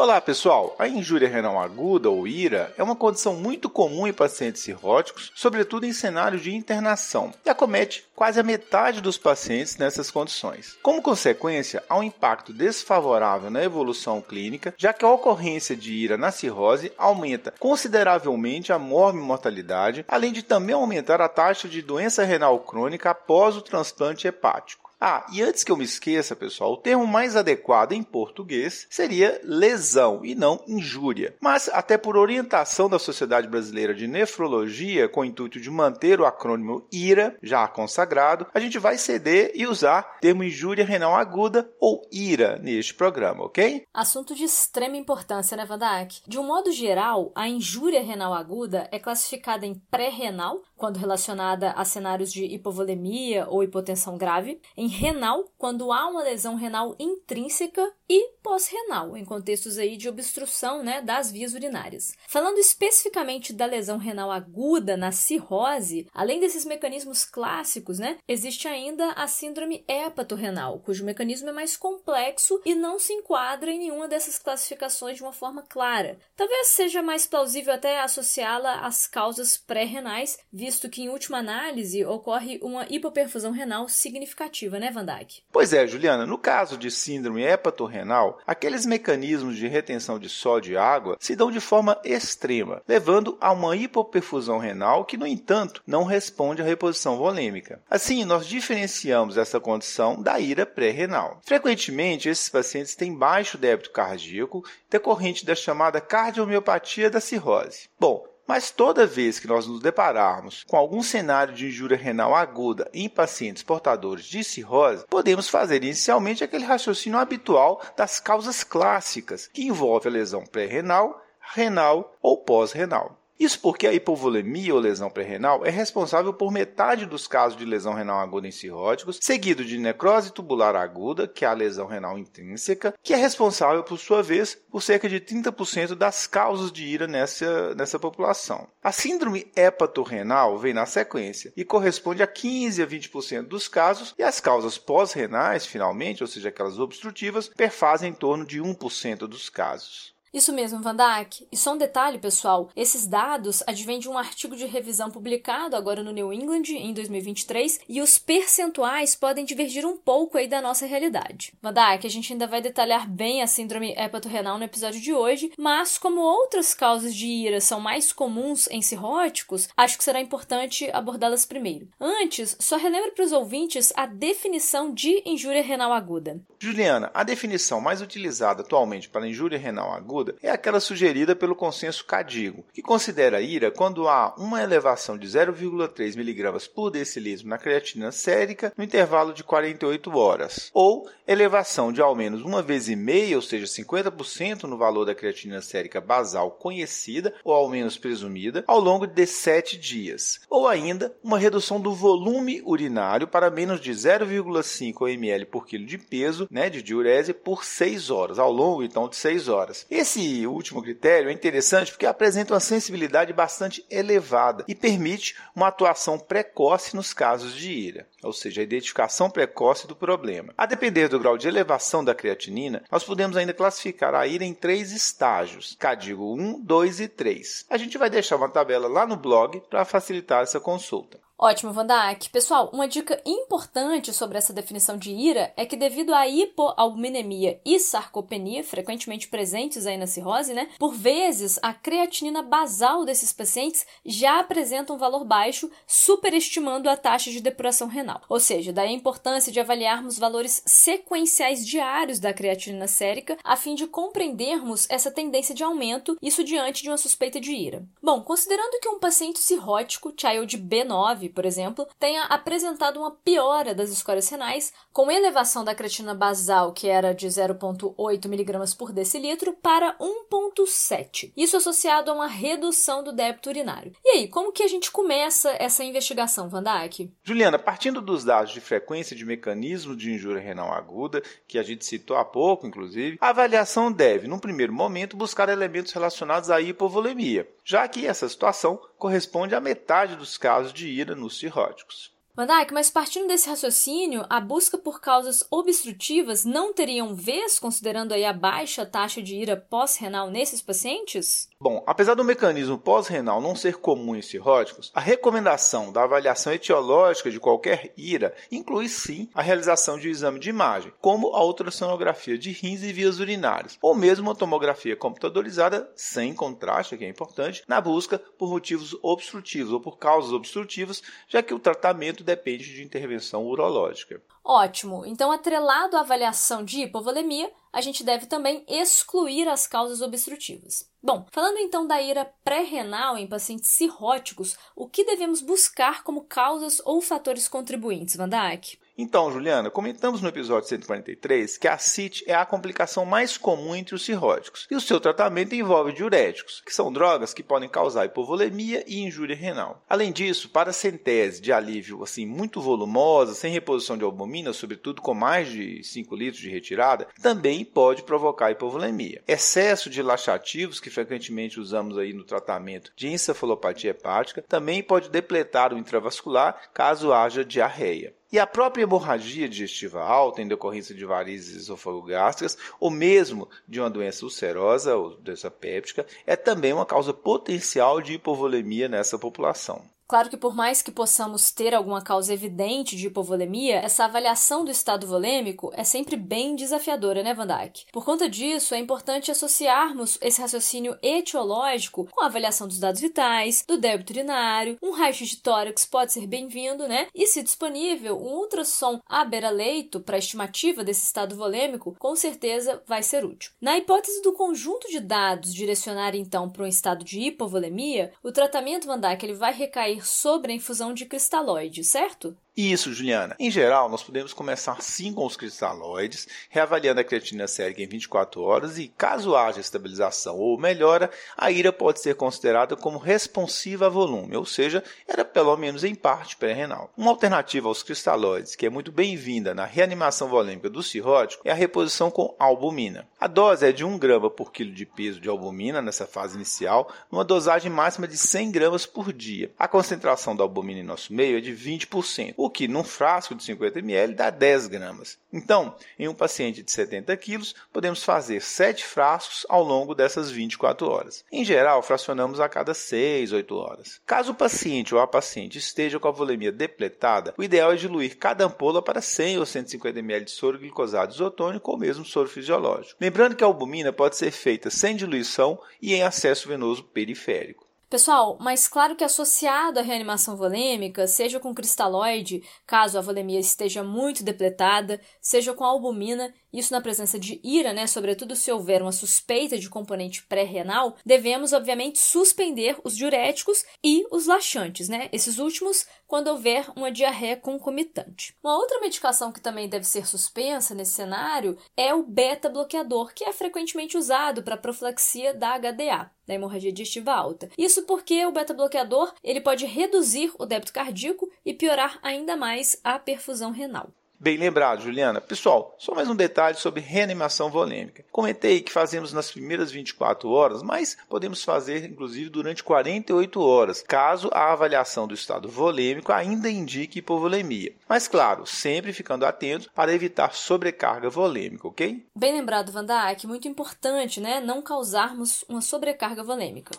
Olá pessoal, a injúria renal aguda ou IRA é uma condição muito comum em pacientes cirróticos, sobretudo em cenários de internação, e acomete quase a metade dos pacientes nessas condições. Como consequência, há um impacto desfavorável na evolução clínica, já que a ocorrência de IRA na cirrose aumenta consideravelmente a mortalidade, além de também aumentar a taxa de doença renal crônica após o transplante hepático. Ah, e antes que eu me esqueça, pessoal, o termo mais adequado em português seria lesão e não injúria. Mas, até por orientação da Sociedade Brasileira de Nefrologia, com o intuito de manter o acrônimo IRA já consagrado, a gente vai ceder e usar termo injúria renal aguda ou IRA neste programa, ok? Assunto de extrema importância, né, Vandak? De um modo geral, a injúria renal aguda é classificada em pré-renal, quando relacionada a cenários de hipovolemia ou hipotensão grave, em renal, quando há uma lesão renal intrínseca e pós-renal, em contextos aí de obstrução né, das vias urinárias. Falando especificamente da lesão renal aguda na cirrose, além desses mecanismos clássicos, né, existe ainda a síndrome hepatorrenal, cujo mecanismo é mais complexo e não se enquadra em nenhuma dessas classificações de uma forma clara. Talvez seja mais plausível até associá-la às causas pré-renais, visto que em última análise ocorre uma hipoperfusão renal significativa, né, Van Dijk? Pois é, Juliana, no caso de síndrome hepatorrenal, aqueles mecanismos de retenção de sódio e água se dão de forma extrema, levando a uma hipoperfusão renal que, no entanto, não responde à reposição volêmica. Assim, nós diferenciamos essa condição da ira pré-renal. Frequentemente, esses pacientes têm baixo débito cardíaco decorrente da chamada cardiomiopatia da cirrose. Bom, mas toda vez que nós nos depararmos com algum cenário de injúria renal aguda em pacientes portadores de cirrose, podemos fazer inicialmente aquele raciocínio habitual das causas clássicas, que envolve a lesão pré-renal, renal ou pós-renal. Isso porque a hipovolemia ou lesão pré-renal é responsável por metade dos casos de lesão renal aguda em cirróticos, seguido de necrose tubular aguda, que é a lesão renal intrínseca, que é responsável, por sua vez, por cerca de 30% das causas de ira nessa, nessa população. A síndrome hepatorrenal vem na sequência e corresponde a 15 a 20% dos casos, e as causas pós-renais, finalmente, ou seja, aquelas obstrutivas, perfazem em torno de 1% dos casos. Isso mesmo, Van Dijk. E só um detalhe, pessoal: esses dados advêm de um artigo de revisão publicado agora no New England em 2023 e os percentuais podem divergir um pouco aí da nossa realidade. Van Dijk, a gente ainda vai detalhar bem a síndrome hepatorrenal no episódio de hoje, mas como outras causas de ira são mais comuns em cirróticos, acho que será importante abordá-las primeiro. Antes, só relembro para os ouvintes a definição de injúria renal aguda. Juliana, a definição mais utilizada atualmente para injúria renal aguda é aquela sugerida pelo consenso CADIGO, que considera a ira quando há uma elevação de 0,3 mg por decilitro na creatina sérica no intervalo de 48 horas, ou elevação de ao menos uma vez e meia, ou seja, 50% no valor da creatina sérica basal conhecida ou ao menos presumida, ao longo de 7 dias, ou ainda uma redução do volume urinário para menos de 0,5 ml por quilo de peso né, de diurese por 6 horas, ao longo então de 6 horas. Esse esse último critério é interessante porque apresenta uma sensibilidade bastante elevada e permite uma atuação precoce nos casos de ira, ou seja, a identificação precoce do problema. A depender do grau de elevação da creatinina, nós podemos ainda classificar a ira em três estágios: CADIGO 1, 2 e 3. A gente vai deixar uma tabela lá no blog para facilitar essa consulta. Ótimo, Vandak. Pessoal, uma dica importante sobre essa definição de ira é que devido à hipoalbuminemia e sarcopenia, frequentemente presentes aí na cirrose, né? Por vezes, a creatinina basal desses pacientes já apresenta um valor baixo, superestimando a taxa de depuração renal. Ou seja, daí a importância de avaliarmos valores sequenciais diários da creatinina sérica a fim de compreendermos essa tendência de aumento, isso diante de uma suspeita de ira. Bom, considerando que um paciente cirrótico, child B9, por exemplo, tenha apresentado uma piora das escórias renais, com elevação da creatina basal, que era de 0,8 mg por decilitro, para 1,7. Isso associado a uma redução do débito urinário. E aí, como que a gente começa essa investigação, Van Dijk? Juliana, partindo dos dados de frequência de mecanismo de injúria renal aguda, que a gente citou há pouco, inclusive, a avaliação deve, num primeiro momento, buscar elementos relacionados à hipovolemia, já que essa situação corresponde à metade dos casos de ira nos cirróticos. Mandak, mas partindo desse raciocínio, a busca por causas obstrutivas não teriam vez, considerando aí a baixa taxa de ira pós-renal nesses pacientes? Bom, apesar do mecanismo pós-renal não ser comum em cirróticos, a recomendação da avaliação etiológica de qualquer ira inclui sim a realização de um exame de imagem, como a ultrassonografia de rins e vias urinárias, ou mesmo a tomografia computadorizada sem contraste, que é importante, na busca por motivos obstrutivos ou por causas obstrutivas, já que o tratamento depende de intervenção urológica. Ótimo! Então, atrelado à avaliação de hipovolemia, a gente deve também excluir as causas obstrutivas. Bom, falando então da ira pré-renal em pacientes cirróticos, o que devemos buscar como causas ou fatores contribuintes, Van Dijk? Então, Juliana, comentamos no episódio 143 que a CIT é a complicação mais comum entre os cirróticos e o seu tratamento envolve diuréticos, que são drogas que podem causar hipovolemia e injúria renal. Além disso, para centese de alívio assim muito volumosa, sem reposição de albumina, sobretudo com mais de 5 litros de retirada, também pode provocar hipovolemia. Excesso de laxativos, que frequentemente usamos aí no tratamento de encefalopatia hepática, também pode depletar o intravascular caso haja diarreia. E a própria hemorragia digestiva alta, em decorrência de varizes esofagogástricas, ou mesmo de uma doença ulcerosa ou doença péptica, é também uma causa potencial de hipovolemia nessa população. Claro que por mais que possamos ter alguma causa evidente de hipovolemia, essa avaliação do estado volêmico é sempre bem desafiadora, né, Van? Por conta disso, é importante associarmos esse raciocínio etiológico com a avaliação dos dados vitais, do débito urinário, um raio-x de tórax pode ser bem-vindo, né? E se disponível, um ultrassom à beira-leito para estimativa desse estado volêmico, com certeza vai ser útil. Na hipótese do conjunto de dados direcionar então para um estado de hipovolemia, o tratamento Van ele vai recair sobre a infusão de cristalóide, certo? Isso, Juliana. Em geral, nós podemos começar sim com os cristalóides, reavaliando a creatina sérica em 24 horas e, caso haja estabilização ou melhora, a ira pode ser considerada como responsiva a volume, ou seja, era pelo menos em parte pré-renal. Uma alternativa aos cristalóides, que é muito bem-vinda na reanimação volêmica do cirrótico, é a reposição com albumina. A dose é de 1 grama por quilo de peso de albumina nessa fase inicial, numa dosagem máxima de 100 gramas por dia. A concentração da albumina em nosso meio é de 20%, o que num frasco de 50 ml dá 10 gramas. Então, em um paciente de 70 quilos, podemos fazer 7 frascos ao longo dessas 24 horas. Em geral, fracionamos a cada 6, 8 horas. Caso o paciente ou a paciente esteja com a volemia depletada, o ideal é diluir cada ampola para 100 ou 150 ml de soro glicosado isotônico ou mesmo soro fisiológico. Lembrando que a albumina pode ser feita sem diluição e em acesso venoso periférico. Pessoal, mas claro que associado à reanimação volêmica, seja com cristalóide, caso a volemia esteja muito depletada, seja com albumina, isso na presença de ira, né, sobretudo se houver uma suspeita de componente pré-renal, devemos obviamente suspender os diuréticos e os laxantes, né? Esses últimos quando houver uma diarreia concomitante. Uma outra medicação que também deve ser suspensa nesse cenário é o beta-bloqueador, que é frequentemente usado para profilaxia da HDA, da hemorragia digestiva alta. Isso porque o beta-bloqueador ele pode reduzir o débito cardíaco e piorar ainda mais a perfusão renal. Bem lembrado, Juliana. Pessoal, só mais um detalhe sobre reanimação volêmica. Comentei que fazemos nas primeiras 24 horas, mas podemos fazer inclusive durante 48 horas, caso a avaliação do estado volêmico ainda indique hipovolemia. Mas claro, sempre ficando atento para evitar sobrecarga volêmica, ok? Bem lembrado, Van Dijk, muito importante, né, não causarmos uma sobrecarga volêmica.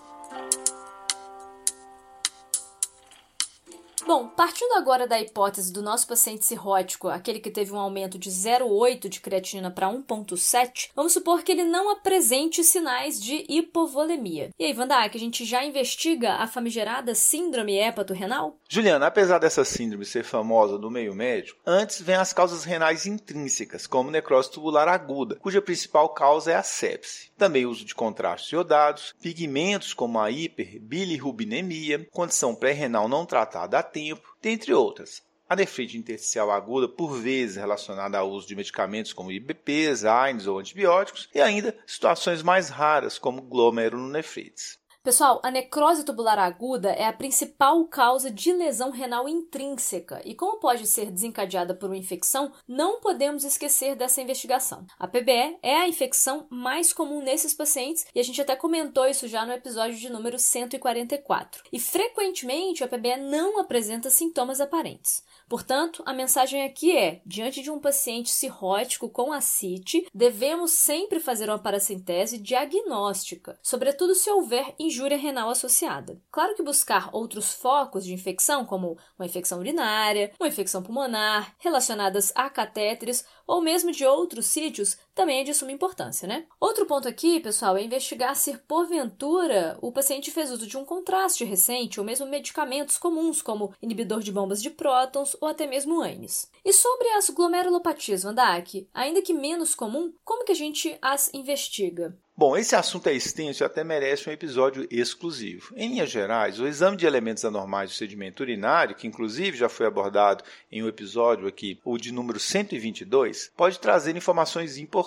Bom, partindo agora da hipótese do nosso paciente cirrótico, aquele que teve um aumento de 0,8 de creatinina para 1,7, vamos supor que ele não apresente sinais de hipovolemia. E aí, Wanda, que a gente já investiga a famigerada síndrome hepato-renal? Juliana, apesar dessa síndrome ser famosa no meio médico, antes vem as causas renais intrínsecas, como necrose tubular aguda, cuja principal causa é a sepse. Também uso de contrastes iodados, pigmentos como a hiperbilirrubinemia, condição pré-renal não tratada tempo, dentre outras. A nefrite intersticial aguda, por vezes relacionada ao uso de medicamentos como IBPs, AINES ou antibióticos, e ainda situações mais raras, como glomerulonefrites. Pessoal, a necrose tubular aguda é a principal causa de lesão renal intrínseca e, como pode ser desencadeada por uma infecção, não podemos esquecer dessa investigação. A PBE é a infecção mais comum nesses pacientes e a gente até comentou isso já no episódio de número 144. E frequentemente a PBE não apresenta sintomas aparentes. Portanto, a mensagem aqui é: diante de um paciente cirrótico com ascite, devemos sempre fazer uma paracentese diagnóstica, sobretudo se houver injúria renal associada. Claro que buscar outros focos de infecção, como uma infecção urinária, uma infecção pulmonar, relacionadas a catéteres ou mesmo de outros sítios, também é de suma importância, né? Outro ponto aqui, pessoal, é investigar se porventura o paciente fez uso de um contraste recente ou mesmo medicamentos comuns, como inibidor de bombas de prótons ou até mesmo ANES. E sobre as glomerulopatias, Vandak, ainda que menos comum, como que a gente as investiga? Bom, esse assunto é extenso e até merece um episódio exclusivo. Em linhas gerais, o exame de elementos anormais do sedimento urinário, que inclusive já foi abordado em um episódio aqui, o de número 122, pode trazer informações importantes,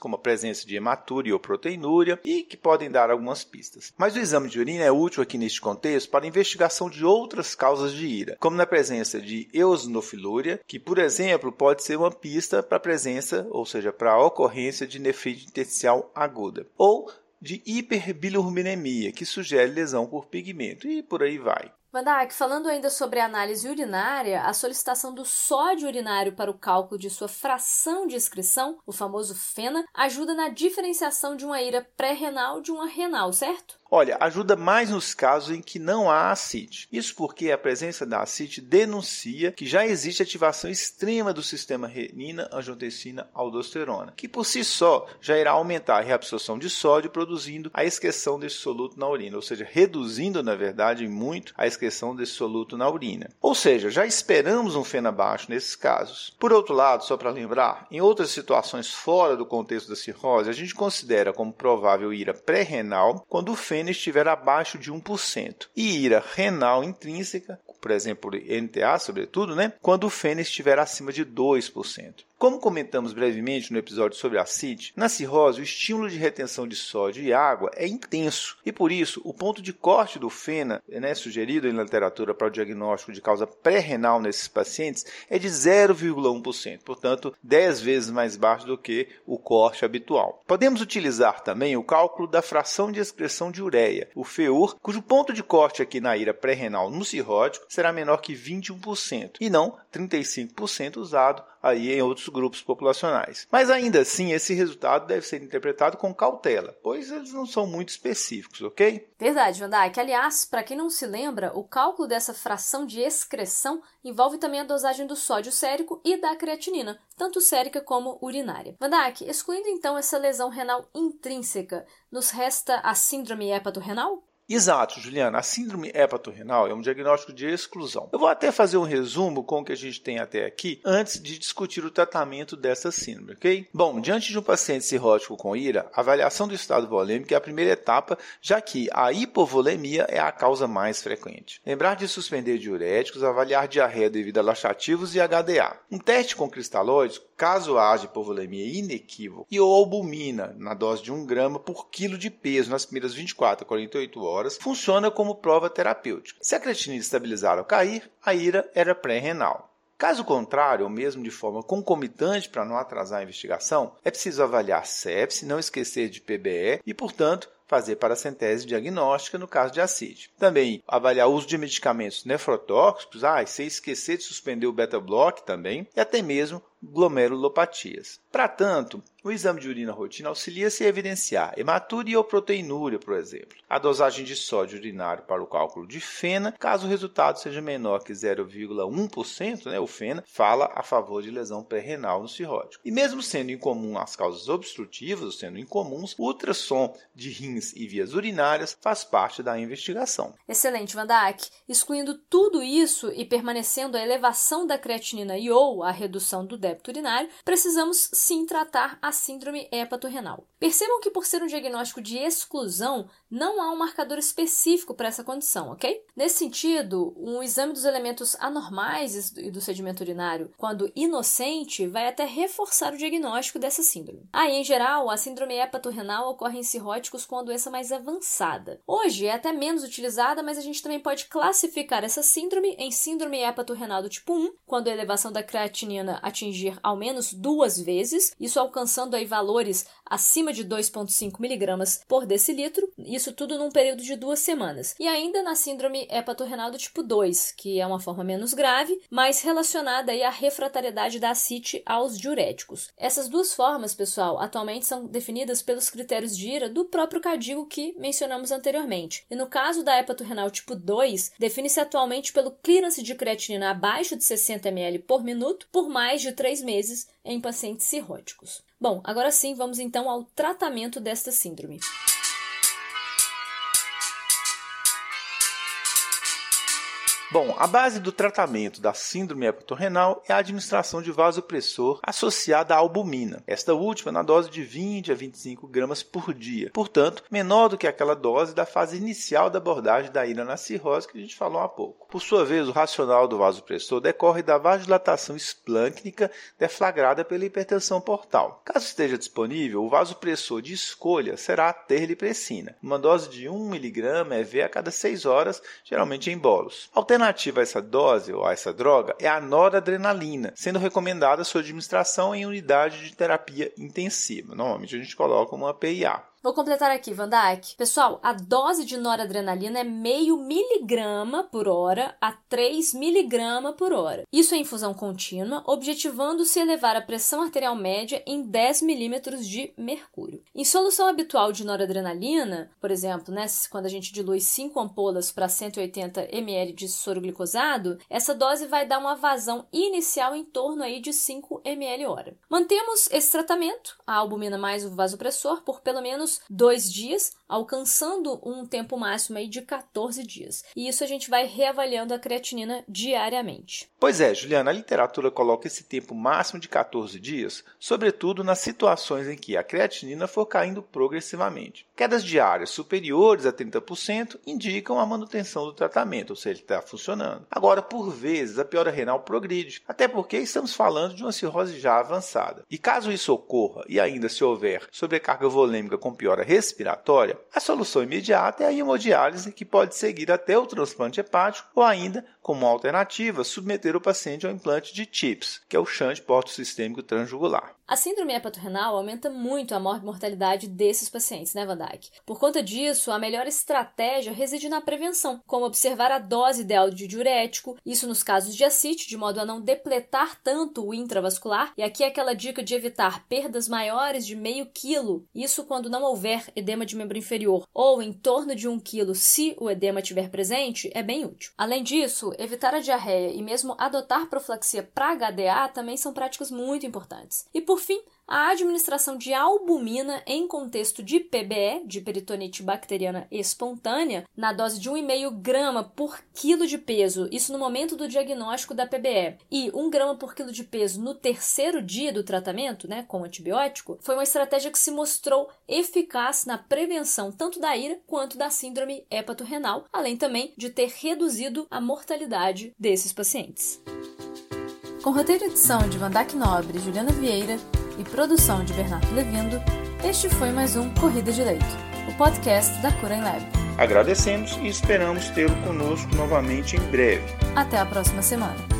como a presença de hematúria ou proteinúria e que podem dar algumas pistas. Mas o exame de urina é útil aqui neste contexto para a investigação de outras causas de ira, como na presença de eosinofilúria, que, por exemplo, pode ser uma pista para a presença, ou seja, para a ocorrência de nefrite intersticial aguda ou de hiperbilirrubinemia, que sugere lesão por pigmento, e por aí vai. Vandak, falando ainda sobre a análise urinária, a solicitação do sódio urinário para o cálculo de sua fração de excreção, o famoso FENA, ajuda na diferenciação de uma ira pré-renal de uma renal, certo? Olha, ajuda mais nos casos em que não há acite. Isso porque a presença da acite denuncia que já existe ativação extrema do sistema renina, angiotensina, aldosterona, que por si só já irá aumentar a reabsorção de sódio, produzindo a excreção desse soluto na urina, ou seja, reduzindo, na verdade, muito a excreção desse soluto na urina. Ou seja, já esperamos um fena baixo nesses casos. Por outro lado, só para lembrar, em outras situações fora do contexto da cirrose, a gente considera como provável ira pré-renal quando o fena fênix estiver abaixo de 1%. E ira renal intrínseca, por exemplo, NTA, sobretudo, né? quando o fênix estiver acima de 2%. Como comentamos brevemente no episódio sobre a CID, na cirrose o estímulo de retenção de sódio e água é intenso e por isso o ponto de corte do FENA, né, sugerido na literatura para o diagnóstico de causa pré-renal nesses pacientes, é de 0,1%, portanto 10 vezes mais baixo do que o corte habitual. Podemos utilizar também o cálculo da fração de excreção de ureia, o FEUR, cujo ponto de corte aqui na ira pré-renal no cirrótico será menor que 21% e não 35% usado aí em outros grupos populacionais. Mas ainda assim, esse resultado deve ser interpretado com cautela, pois eles não são muito específicos, ok? Verdade, Que Aliás, para quem não se lembra, o cálculo dessa fração de excreção envolve também a dosagem do sódio sérico e da creatinina, tanto sérica como urinária. Vandak, excluindo então essa lesão renal intrínseca, nos resta a síndrome hepatorrenal? Exato, Juliana. A síndrome hepatorrenal é um diagnóstico de exclusão. Eu vou até fazer um resumo com o que a gente tem até aqui antes de discutir o tratamento dessa síndrome, ok? Bom, diante de um paciente cirrótico com IRA, a avaliação do estado volêmico é a primeira etapa, já que a hipovolemia é a causa mais frequente. Lembrar de suspender diuréticos, avaliar diarreia devido a laxativos e HDA. Um teste com cristalóides, caso haja hipovolemia inequívoca, e ou albumina na dose de 1 grama por quilo de peso nas primeiras 24 a 48 horas funciona como prova terapêutica. Se a creatinina estabilizar ou cair, a ira era pré-renal. Caso contrário, ou mesmo de forma concomitante para não atrasar a investigação, é preciso avaliar sepse, não esquecer de PBE e, portanto, fazer paracentese diagnóstica no caso de ascite. Também avaliar o uso de medicamentos nefrotóxicos, ah, e sem esquecer de suspender o beta-block também, e até mesmo glomerulopatias. Para tanto, o exame de urina rotina auxilia-se a evidenciar hematúria ou proteinúria, por exemplo. A dosagem de sódio urinário para o cálculo de FENA, caso o resultado seja menor que 0,1%, né, o FENA fala a favor de lesão pré-renal no cirrótico. E mesmo sendo incomum as causas obstrutivas, sendo incomuns, o ultrassom de rins e vias urinárias faz parte da investigação. Excelente, Vandak. Excluindo tudo isso e permanecendo a elevação da creatinina e ou a redução do débito urinário, precisamos sim tratar a síndrome hepatorrenal. Percebam que, por ser um diagnóstico de exclusão, não há um marcador específico para essa condição, ok? Nesse sentido, um exame dos elementos anormais e do sedimento urinário, quando inocente, vai até reforçar o diagnóstico dessa síndrome. Aí, ah, em geral, a síndrome hepatorrenal ocorre em cirróticos com a doença mais avançada. Hoje é até menos utilizada, mas a gente também pode classificar essa síndrome em síndrome hepatorrenal do tipo 1, quando a elevação da creatinina atingir ao menos duas vezes, isso alcançando aí valores acima de 2,5 miligramas por decilitro, isso tudo num período de duas semanas. E ainda na síndrome hepatorrenal do tipo 2, que é uma forma menos grave, mas relacionada aí à refratariedade da acite aos diuréticos. Essas duas formas, pessoal, atualmente são definidas pelos critérios de IRA do próprio cadigo que mencionamos anteriormente. E no caso da hepatorrenal tipo 2, define-se atualmente pelo clearance de creatinina abaixo de 60 ml por minuto por mais de 3 meses em pacientes cirróticos. Bom, agora sim, vamos então ao tratamento desta síndrome. Bom, a base do tratamento da síndrome hepatorrenal é a administração de vasopressor associada à albumina, esta última na dose de 20 a 25 gramas por dia, portanto, menor do que aquela dose da fase inicial da abordagem da ira na cirrose que a gente falou há pouco. Por sua vez, o racional do vasopressor decorre da vasodilatação esplâncnica deflagrada pela hipertensão portal. Caso esteja disponível, o vasopressor de escolha será a terlipressina, uma dose de 1 mg EV a cada 6 horas, geralmente em bolos alternativa a essa dose ou a essa droga é a noradrenalina, sendo recomendada sua administração em unidade de terapia intensiva. Normalmente a gente coloca uma PIA. Vou completar aqui, Van Dijk. Pessoal, a dose de noradrenalina é meio miligrama por hora a 3 miligrama por hora. Isso é infusão contínua, objetivando-se elevar a pressão arterial média em 10 milímetros de mercúrio. Em solução habitual de noradrenalina, por exemplo, né, quando a gente dilui 5 ampolas para 180 ml de soro glicosado, essa dose vai dar uma vazão inicial em torno aí de 5 ml hora. Mantemos esse tratamento, a albumina mais o vasopressor, por pelo menos dois dias, alcançando um tempo máximo aí de 14 dias. E isso a gente vai reavaliando a creatinina diariamente. Pois é, Juliana, a literatura coloca esse tempo máximo de 14 dias, sobretudo nas situações em que a creatinina for caindo progressivamente. Quedas diárias superiores a 30% indicam a manutenção do tratamento, ou seja, está funcionando. Agora, por vezes, a piora renal progride, até porque estamos falando de uma cirrose já avançada. E caso isso ocorra e ainda se houver sobrecarga volêmica com piora respiratória, a solução imediata é a hemodiálise, que pode seguir até o transplante hepático ou ainda, como alternativa, submeter o paciente ao implante de TIPS, que é o shunt porto-sistêmico transjugular. A síndrome hepatorrenal aumenta muito a mortalidade desses pacientes, né, Van Por conta disso, a melhor estratégia reside na prevenção, como observar a dose ideal de diurético, isso nos casos de ascite, de modo a não depletar tanto o intravascular, e aqui é aquela dica de evitar perdas maiores de meio quilo, isso quando não houver edema de membro inferior, ou em torno de um quilo se o edema estiver presente, é bem útil. Além disso, evitar a diarreia e mesmo adotar profilaxia para HDA também são práticas muito importantes. E por fim, a administração de albumina em contexto de PBE, de peritonite bacteriana espontânea, na dose de 1,5 grama por quilo de peso, isso no momento do diagnóstico da PBE, e 1 grama por quilo de peso no terceiro dia do tratamento, né, com antibiótico, foi uma estratégia que se mostrou eficaz na prevenção tanto da ira quanto da síndrome hepatorrenal, além também de ter reduzido a mortalidade desses pacientes. Com roteiro e edição de Vandac Nobre e Juliana Vieira e produção de Bernardo Levindo, este foi mais um Corrida de Leito, o podcast da Cura em Lab. Agradecemos e esperamos tê-lo conosco novamente em breve. Até a próxima semana.